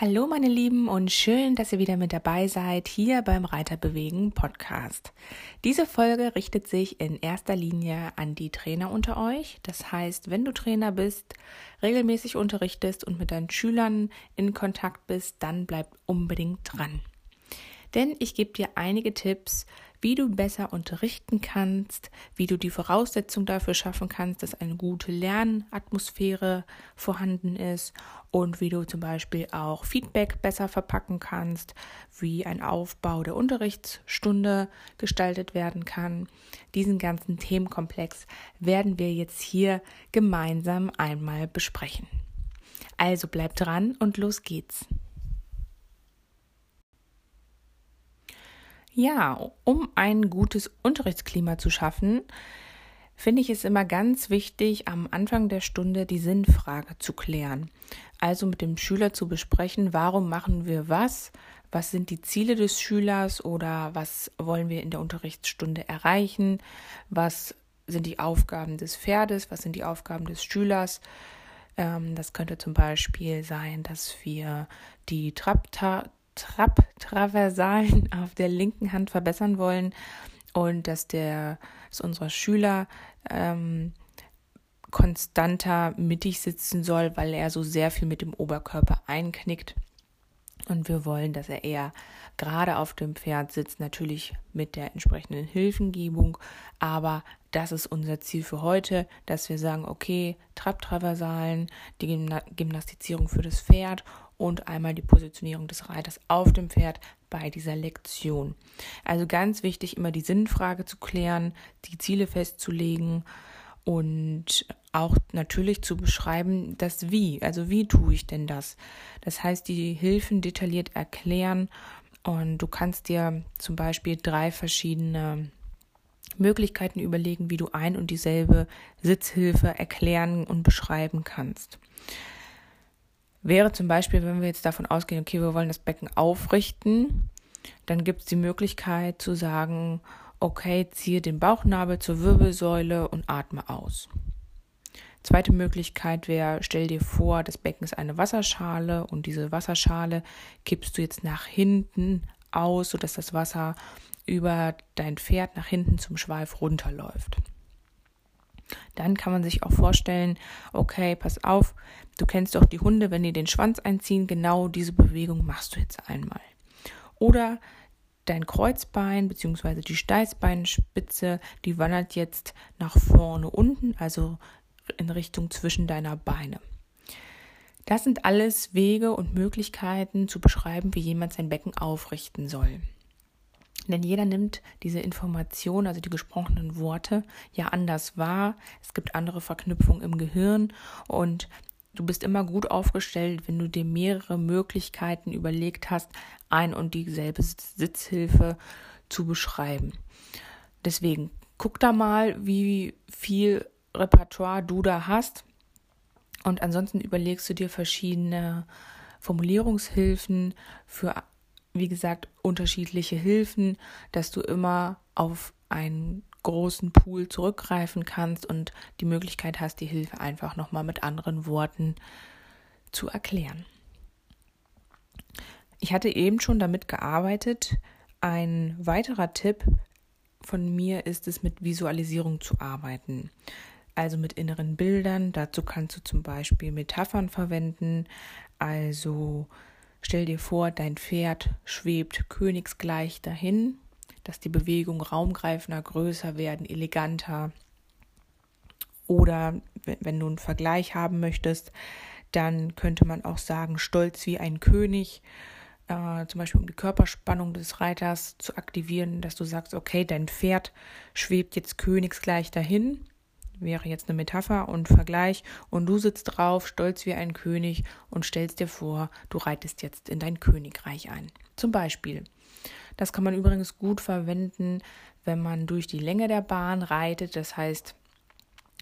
Hallo meine Lieben und schön, dass ihr wieder mit dabei seid hier beim Reiterbewegen Podcast. Diese Folge richtet sich in erster Linie an die Trainer unter euch. Das heißt, wenn du Trainer bist, regelmäßig unterrichtest und mit deinen Schülern in Kontakt bist, dann bleib unbedingt dran. Denn ich gebe dir einige Tipps, wie du besser unterrichten kannst, wie du die Voraussetzung dafür schaffen kannst, dass eine gute Lernatmosphäre vorhanden ist und wie du zum Beispiel auch Feedback besser verpacken kannst, wie ein Aufbau der Unterrichtsstunde gestaltet werden kann. Diesen ganzen Themenkomplex werden wir jetzt hier gemeinsam einmal besprechen. Also bleib dran und los geht's. Ja, um ein gutes Unterrichtsklima zu schaffen, finde ich es immer ganz wichtig, am Anfang der Stunde die Sinnfrage zu klären. Also mit dem Schüler zu besprechen, warum machen wir was, was sind die Ziele des Schülers oder was wollen wir in der Unterrichtsstunde erreichen, was sind die Aufgaben des Pferdes, was sind die Aufgaben des Schülers. Ähm, das könnte zum Beispiel sein, dass wir die Trapta Trapp-Traversalen auf der linken Hand verbessern wollen und dass der, dass unser Schüler ähm, konstanter mittig sitzen soll, weil er so sehr viel mit dem Oberkörper einknickt. Und wir wollen, dass er eher gerade auf dem Pferd sitzt, natürlich mit der entsprechenden Hilfengebung. Aber das ist unser Ziel für heute, dass wir sagen, okay, Trapptraversalen, die Gymnastizierung für das Pferd und einmal die Positionierung des Reiters auf dem Pferd bei dieser Lektion. Also ganz wichtig, immer die Sinnfrage zu klären, die Ziele festzulegen und auch natürlich zu beschreiben, das Wie. Also wie tue ich denn das? Das heißt, die Hilfen detailliert erklären und du kannst dir zum Beispiel drei verschiedene Möglichkeiten überlegen, wie du ein und dieselbe Sitzhilfe erklären und beschreiben kannst wäre zum Beispiel, wenn wir jetzt davon ausgehen, okay, wir wollen das Becken aufrichten, dann gibt es die Möglichkeit zu sagen, okay, ziehe den Bauchnabel zur Wirbelsäule und atme aus. Zweite Möglichkeit wäre, stell dir vor, das Becken ist eine Wasserschale und diese Wasserschale kippst du jetzt nach hinten aus, sodass das Wasser über dein Pferd nach hinten zum Schweif runterläuft. Dann kann man sich auch vorstellen, okay, pass auf, du kennst doch die Hunde, wenn die den Schwanz einziehen, genau diese Bewegung machst du jetzt einmal. Oder dein Kreuzbein bzw. die Steißbeinspitze, die wandert jetzt nach vorne unten, also in Richtung zwischen deiner Beine. Das sind alles Wege und Möglichkeiten zu beschreiben, wie jemand sein Becken aufrichten soll. Denn jeder nimmt diese Information, also die gesprochenen Worte, ja anders wahr. Es gibt andere Verknüpfungen im Gehirn und du bist immer gut aufgestellt, wenn du dir mehrere Möglichkeiten überlegt hast, ein und dieselbe Sitzhilfe zu beschreiben. Deswegen guck da mal, wie viel Repertoire du da hast. Und ansonsten überlegst du dir verschiedene Formulierungshilfen für wie gesagt, unterschiedliche Hilfen, dass du immer auf einen großen Pool zurückgreifen kannst und die Möglichkeit hast, die Hilfe einfach nochmal mit anderen Worten zu erklären. Ich hatte eben schon damit gearbeitet. Ein weiterer Tipp von mir ist es, mit Visualisierung zu arbeiten. Also mit inneren Bildern. Dazu kannst du zum Beispiel Metaphern verwenden. Also Stell dir vor, dein Pferd schwebt königsgleich dahin, dass die Bewegungen raumgreifender, größer werden, eleganter. Oder wenn du einen Vergleich haben möchtest, dann könnte man auch sagen, stolz wie ein König, äh, zum Beispiel um die Körperspannung des Reiters zu aktivieren, dass du sagst, okay, dein Pferd schwebt jetzt königsgleich dahin, wäre jetzt eine Metapher und Vergleich und du sitzt drauf, stolz wie ein König und stellst dir vor, du reitest jetzt in dein Königreich ein. Zum Beispiel. Das kann man übrigens gut verwenden, wenn man durch die Länge der Bahn reitet. Das heißt,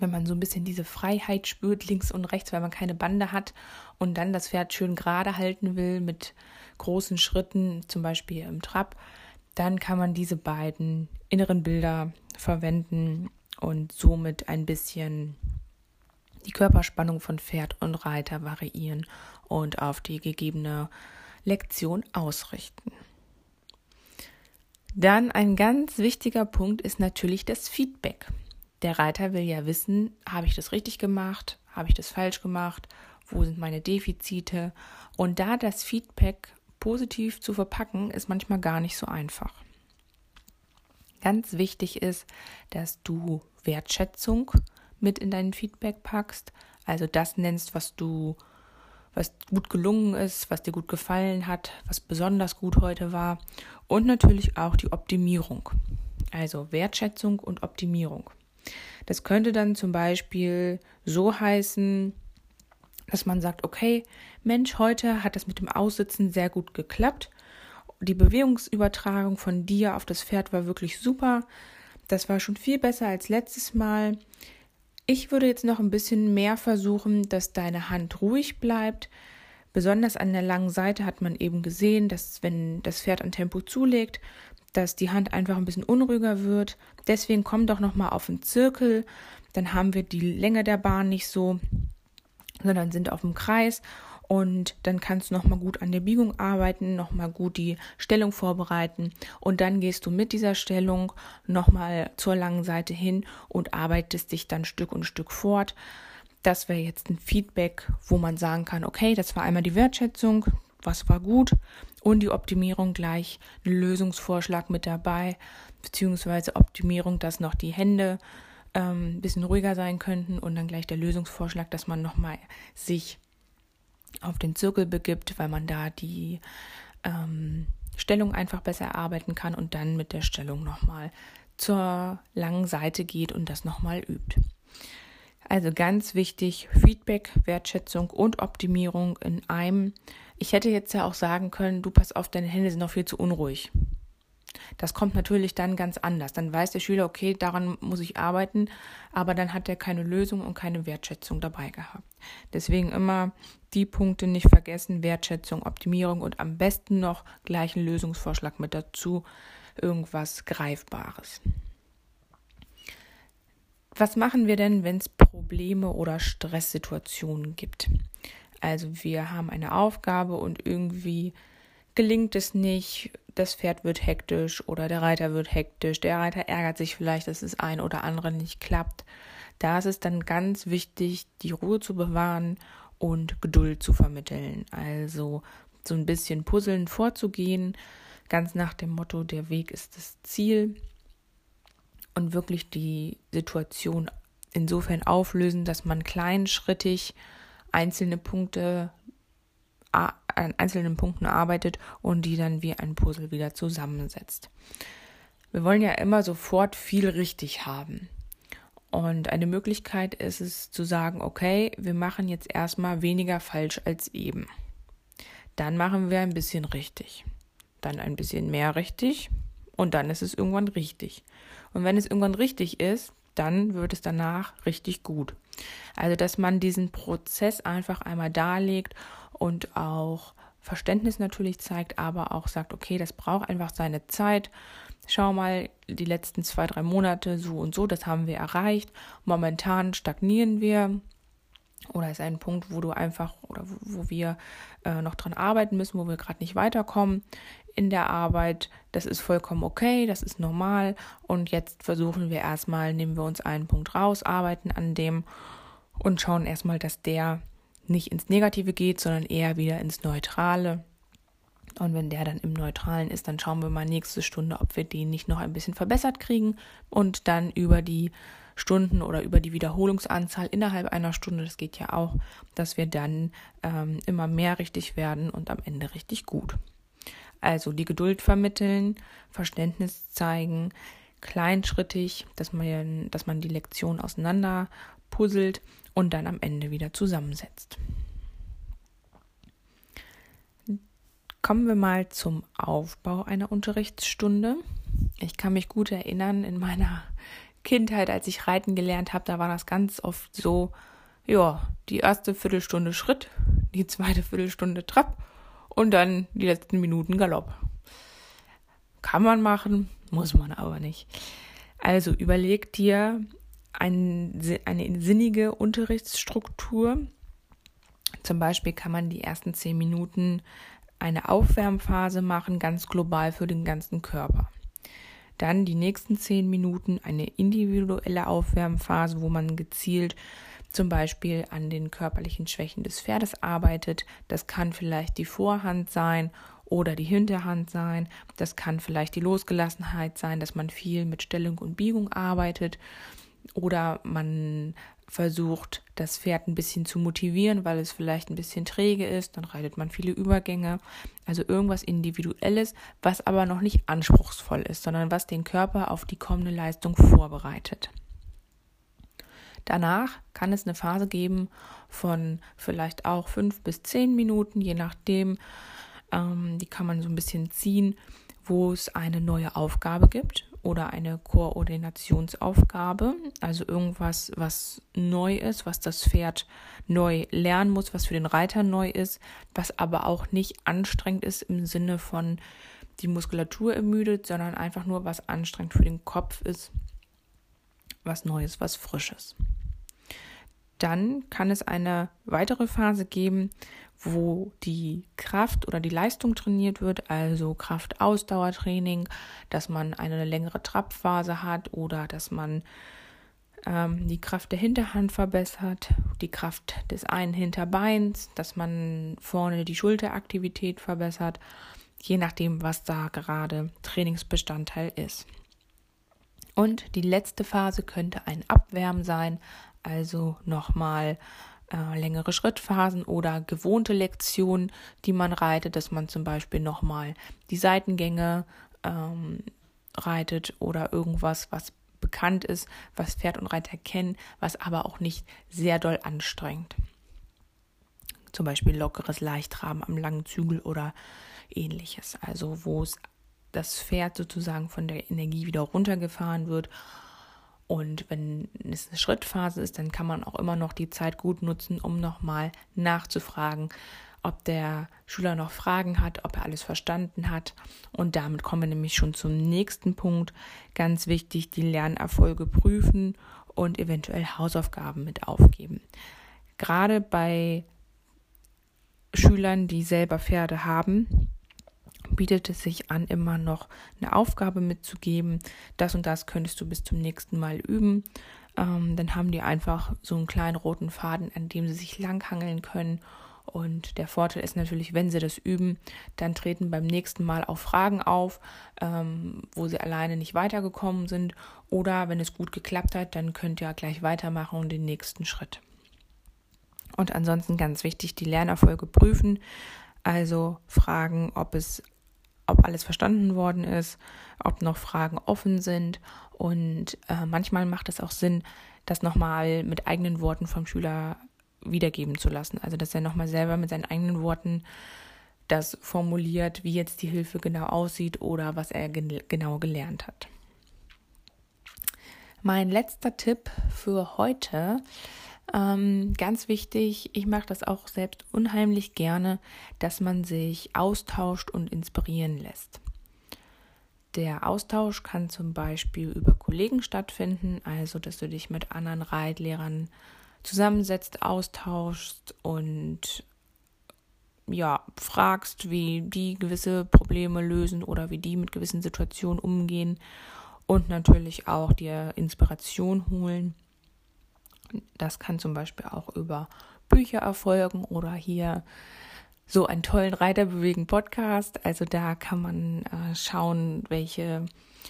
wenn man so ein bisschen diese Freiheit spürt, links und rechts, weil man keine Bande hat und dann das Pferd schön gerade halten will mit großen Schritten, zum Beispiel im Trab, dann kann man diese beiden inneren Bilder verwenden und somit ein bisschen die Körperspannung von Pferd und Reiter variieren und auf die gegebene Lektion ausrichten. Dann ein ganz wichtiger Punkt ist natürlich das Feedback. Der Reiter will ja wissen, habe ich das richtig gemacht, habe ich das falsch gemacht, wo sind meine Defizite. Und da das Feedback positiv zu verpacken, ist manchmal gar nicht so einfach. Ganz wichtig ist, dass du Wertschätzung mit in dein Feedback packst, also das nennst, was du was gut gelungen ist, was dir gut gefallen hat, was besonders gut heute war und natürlich auch die Optimierung. Also Wertschätzung und Optimierung. Das könnte dann zum Beispiel so heißen, dass man sagt, okay, Mensch, heute hat das mit dem Aussitzen sehr gut geklappt. Die Bewegungsübertragung von dir auf das Pferd war wirklich super. Das war schon viel besser als letztes Mal. Ich würde jetzt noch ein bisschen mehr versuchen, dass deine Hand ruhig bleibt. Besonders an der langen Seite hat man eben gesehen, dass wenn das Pferd an Tempo zulegt, dass die Hand einfach ein bisschen unruhiger wird. Deswegen komm doch noch mal auf den Zirkel, dann haben wir die Länge der Bahn nicht so, sondern sind auf dem Kreis und dann kannst du noch mal gut an der Biegung arbeiten, noch mal gut die Stellung vorbereiten und dann gehst du mit dieser Stellung noch mal zur langen Seite hin und arbeitest dich dann Stück und Stück fort. Das wäre jetzt ein Feedback, wo man sagen kann, okay, das war einmal die Wertschätzung, was war gut und die Optimierung gleich ein Lösungsvorschlag mit dabei, beziehungsweise Optimierung, dass noch die Hände ähm, ein bisschen ruhiger sein könnten und dann gleich der Lösungsvorschlag, dass man nochmal sich auf den Zirkel begibt, weil man da die ähm, Stellung einfach besser erarbeiten kann und dann mit der Stellung nochmal zur langen Seite geht und das nochmal übt. Also ganz wichtig, Feedback, Wertschätzung und Optimierung in einem. Ich hätte jetzt ja auch sagen können, du pass auf, deine Hände sind noch viel zu unruhig. Das kommt natürlich dann ganz anders. Dann weiß der Schüler, okay, daran muss ich arbeiten, aber dann hat er keine Lösung und keine Wertschätzung dabei gehabt. Deswegen immer die Punkte nicht vergessen, Wertschätzung, Optimierung und am besten noch gleich einen Lösungsvorschlag mit dazu, irgendwas Greifbares. Was machen wir denn, wenn es Probleme oder Stresssituationen gibt? Also wir haben eine Aufgabe und irgendwie gelingt es nicht, das Pferd wird hektisch oder der Reiter wird hektisch, der Reiter ärgert sich vielleicht, dass es ein oder andere nicht klappt. Da ist es dann ganz wichtig, die Ruhe zu bewahren und Geduld zu vermitteln. Also so ein bisschen puzzeln vorzugehen, ganz nach dem Motto, der Weg ist das Ziel und wirklich die Situation insofern auflösen, dass man kleinschrittig einzelne Punkte an einzelnen Punkten arbeitet und die dann wie ein Puzzle wieder zusammensetzt. Wir wollen ja immer sofort viel richtig haben. Und eine Möglichkeit ist es zu sagen, okay, wir machen jetzt erstmal weniger falsch als eben. Dann machen wir ein bisschen richtig. Dann ein bisschen mehr richtig. Und dann ist es irgendwann richtig. Und wenn es irgendwann richtig ist, dann wird es danach richtig gut. Also, dass man diesen Prozess einfach einmal darlegt und auch Verständnis natürlich zeigt, aber auch sagt, okay, das braucht einfach seine Zeit. Schau mal, die letzten zwei, drei Monate so und so, das haben wir erreicht. Momentan stagnieren wir. Oder ist ein Punkt, wo du einfach oder wo, wo wir äh, noch dran arbeiten müssen, wo wir gerade nicht weiterkommen in der Arbeit. Das ist vollkommen okay, das ist normal. Und jetzt versuchen wir erstmal, nehmen wir uns einen Punkt raus, arbeiten an dem und schauen erstmal, dass der nicht ins Negative geht, sondern eher wieder ins Neutrale. Und wenn der dann im Neutralen ist, dann schauen wir mal nächste Stunde, ob wir den nicht noch ein bisschen verbessert kriegen und dann über die Stunden oder über die Wiederholungsanzahl innerhalb einer Stunde, das geht ja auch, dass wir dann ähm, immer mehr richtig werden und am Ende richtig gut. Also die Geduld vermitteln, Verständnis zeigen, kleinschrittig, dass man, dass man die Lektion auseinander puzzelt und dann am Ende wieder zusammensetzt. Kommen wir mal zum Aufbau einer Unterrichtsstunde. Ich kann mich gut erinnern, in meiner Kindheit, als ich reiten gelernt habe, da war das ganz oft so, ja, die erste Viertelstunde Schritt, die zweite Viertelstunde Trab und dann die letzten Minuten Galopp. Kann man machen, muss man aber nicht. Also überleg dir ein, eine sinnige Unterrichtsstruktur. Zum Beispiel kann man die ersten zehn Minuten eine Aufwärmphase machen, ganz global für den ganzen Körper. Dann die nächsten zehn Minuten eine individuelle Aufwärmphase, wo man gezielt zum Beispiel an den körperlichen Schwächen des Pferdes arbeitet. Das kann vielleicht die Vorhand sein oder die Hinterhand sein. Das kann vielleicht die Losgelassenheit sein, dass man viel mit Stellung und Biegung arbeitet. Oder man versucht, das Pferd ein bisschen zu motivieren, weil es vielleicht ein bisschen träge ist, dann reitet man viele Übergänge. Also irgendwas Individuelles, was aber noch nicht anspruchsvoll ist, sondern was den Körper auf die kommende Leistung vorbereitet. Danach kann es eine Phase geben von vielleicht auch fünf bis zehn Minuten, je nachdem. Ähm, die kann man so ein bisschen ziehen, wo es eine neue Aufgabe gibt oder eine Koordinationsaufgabe, also irgendwas, was neu ist, was das Pferd neu lernen muss, was für den Reiter neu ist, was aber auch nicht anstrengend ist im Sinne von die Muskulatur ermüdet, sondern einfach nur was anstrengend für den Kopf ist, was Neues, was Frisches. Dann kann es eine weitere Phase geben, wo die Kraft oder die Leistung trainiert wird, also Kraft-Ausdauertraining, dass man eine längere Trabphase hat oder dass man ähm, die Kraft der Hinterhand verbessert, die Kraft des einen Hinterbeins, dass man vorne die Schulteraktivität verbessert, je nachdem, was da gerade Trainingsbestandteil ist. Und die letzte Phase könnte ein Abwärmen sein, also nochmal äh, längere Schrittphasen oder gewohnte Lektionen, die man reitet, dass man zum Beispiel nochmal die Seitengänge ähm, reitet oder irgendwas, was bekannt ist, was Pferd und Reiter kennen, was aber auch nicht sehr doll anstrengt. Zum Beispiel lockeres Leichtraben am langen Zügel oder ähnliches. Also wo es das Pferd sozusagen von der Energie wieder runtergefahren wird und wenn es eine Schrittphase ist, dann kann man auch immer noch die Zeit gut nutzen, um nochmal nachzufragen, ob der Schüler noch Fragen hat, ob er alles verstanden hat. Und damit kommen wir nämlich schon zum nächsten Punkt. Ganz wichtig, die Lernerfolge prüfen und eventuell Hausaufgaben mit aufgeben. Gerade bei Schülern, die selber Pferde haben, bietet es sich an, immer noch eine Aufgabe mitzugeben. Das und das könntest du bis zum nächsten Mal üben. Ähm, dann haben die einfach so einen kleinen roten Faden, an dem sie sich langhangeln können. Und der Vorteil ist natürlich, wenn sie das üben, dann treten beim nächsten Mal auch Fragen auf, ähm, wo sie alleine nicht weitergekommen sind. Oder wenn es gut geklappt hat, dann könnt ihr gleich weitermachen und den nächsten Schritt. Und ansonsten ganz wichtig, die Lernerfolge prüfen. Also fragen, ob es ob alles verstanden worden ist, ob noch Fragen offen sind. Und äh, manchmal macht es auch Sinn, das nochmal mit eigenen Worten vom Schüler wiedergeben zu lassen. Also dass er nochmal selber mit seinen eigenen Worten das formuliert, wie jetzt die Hilfe genau aussieht oder was er gen genau gelernt hat. Mein letzter Tipp für heute ähm, ganz wichtig, ich mache das auch selbst unheimlich gerne, dass man sich austauscht und inspirieren lässt. Der Austausch kann zum Beispiel über Kollegen stattfinden, also dass du dich mit anderen Reitlehrern zusammensetzt, austauschst und ja, fragst, wie die gewisse Probleme lösen oder wie die mit gewissen Situationen umgehen und natürlich auch dir Inspiration holen. Das kann zum Beispiel auch über Bücher erfolgen oder hier so einen tollen Reiterbewegen Podcast. Also da kann man äh, schauen, welche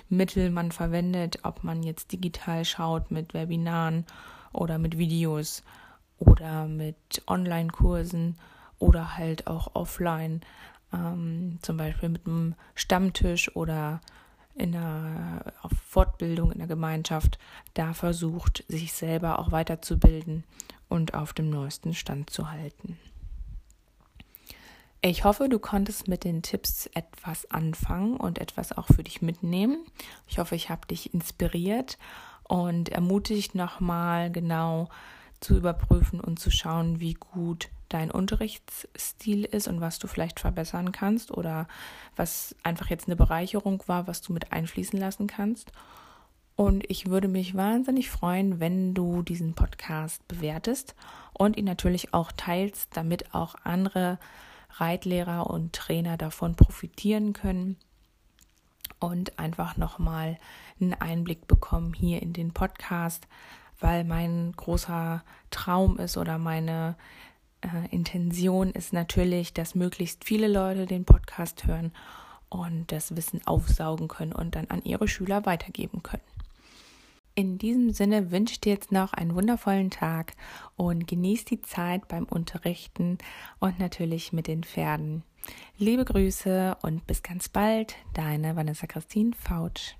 Mittel man verwendet, ob man jetzt digital schaut mit Webinaren oder mit Videos oder mit Online-Kursen oder halt auch offline, ähm, zum Beispiel mit einem Stammtisch oder in der Fortbildung in der Gemeinschaft da versucht, sich selber auch weiterzubilden und auf dem neuesten Stand zu halten. Ich hoffe, du konntest mit den Tipps etwas anfangen und etwas auch für dich mitnehmen. Ich hoffe, ich habe dich inspiriert und ermutigt nochmal genau zu überprüfen und zu schauen, wie gut dein Unterrichtsstil ist und was du vielleicht verbessern kannst oder was einfach jetzt eine Bereicherung war, was du mit einfließen lassen kannst. Und ich würde mich wahnsinnig freuen, wenn du diesen Podcast bewertest und ihn natürlich auch teilst, damit auch andere Reitlehrer und Trainer davon profitieren können und einfach nochmal einen Einblick bekommen hier in den Podcast, weil mein großer Traum ist oder meine äh, Intention ist natürlich, dass möglichst viele Leute den Podcast hören und das Wissen aufsaugen können und dann an ihre Schüler weitergeben können. In diesem Sinne wünsche ich dir jetzt noch einen wundervollen Tag und genieß die Zeit beim Unterrichten und natürlich mit den Pferden. Liebe Grüße und bis ganz bald, deine Vanessa Christine Fautsch.